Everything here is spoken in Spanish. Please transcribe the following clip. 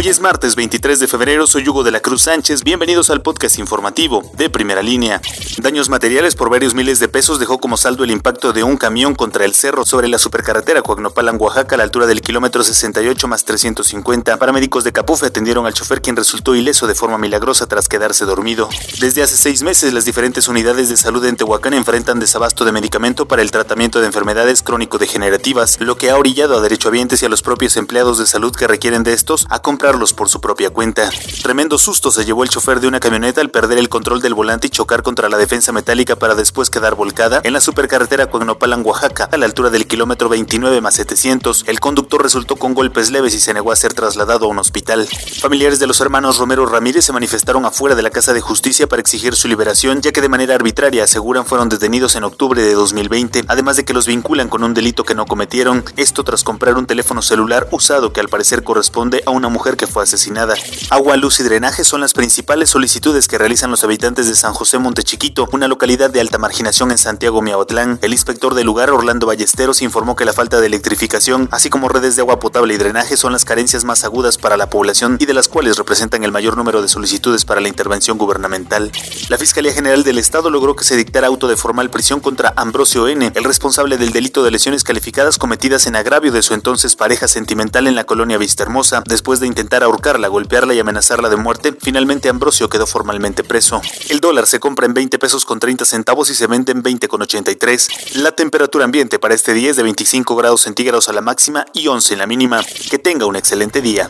Hoy es martes 23 de febrero, soy Hugo de la Cruz Sánchez, bienvenidos al podcast informativo de Primera Línea. Daños materiales por varios miles de pesos dejó como saldo el impacto de un camión contra el cerro sobre la supercarretera Coagnopalan, Oaxaca, a la altura del kilómetro 68 más 350. Paramédicos de Capufe atendieron al chofer quien resultó ileso de forma milagrosa tras quedarse dormido. Desde hace seis meses las diferentes unidades de salud en Tehuacán enfrentan desabasto de medicamento para el tratamiento de enfermedades crónico-degenerativas, lo que ha orillado a derechohabientes y a los propios empleados de salud que requieren de estos a comprar por su propia cuenta. Tremendo susto se llevó el chofer de una camioneta al perder el control del volante y chocar contra la defensa metálica para después quedar volcada en la supercarretera Cuagnopalan, Oaxaca, a la altura del kilómetro 29 más 700. El conductor resultó con golpes leves y se negó a ser trasladado a un hospital. Familiares de los hermanos Romero Ramírez se manifestaron afuera de la Casa de Justicia para exigir su liberación, ya que de manera arbitraria aseguran fueron detenidos en octubre de 2020, además de que los vinculan con un delito que no cometieron, esto tras comprar un teléfono celular usado que al parecer corresponde a una mujer que fue asesinada. Agua, luz y drenaje son las principales solicitudes que realizan los habitantes de San José Montechiquito, una localidad de alta marginación en Santiago Miahuatlán. El inspector del lugar, Orlando Ballesteros, informó que la falta de electrificación, así como redes de agua potable y drenaje, son las carencias más agudas para la población y de las cuales representan el mayor número de solicitudes para la intervención gubernamental. La Fiscalía General del Estado logró que se dictara auto de formal prisión contra Ambrosio N., el responsable del delito de lesiones calificadas cometidas en agravio de su entonces pareja sentimental en la colonia Vistahermosa, después de intentar ahorcarla, golpearla y amenazarla de muerte, finalmente Ambrosio quedó formalmente preso. El dólar se compra en 20 pesos con 30 centavos y se vende en 20 con 83. La temperatura ambiente para este día es de 25 grados centígrados a la máxima y 11 en la mínima. Que tenga un excelente día.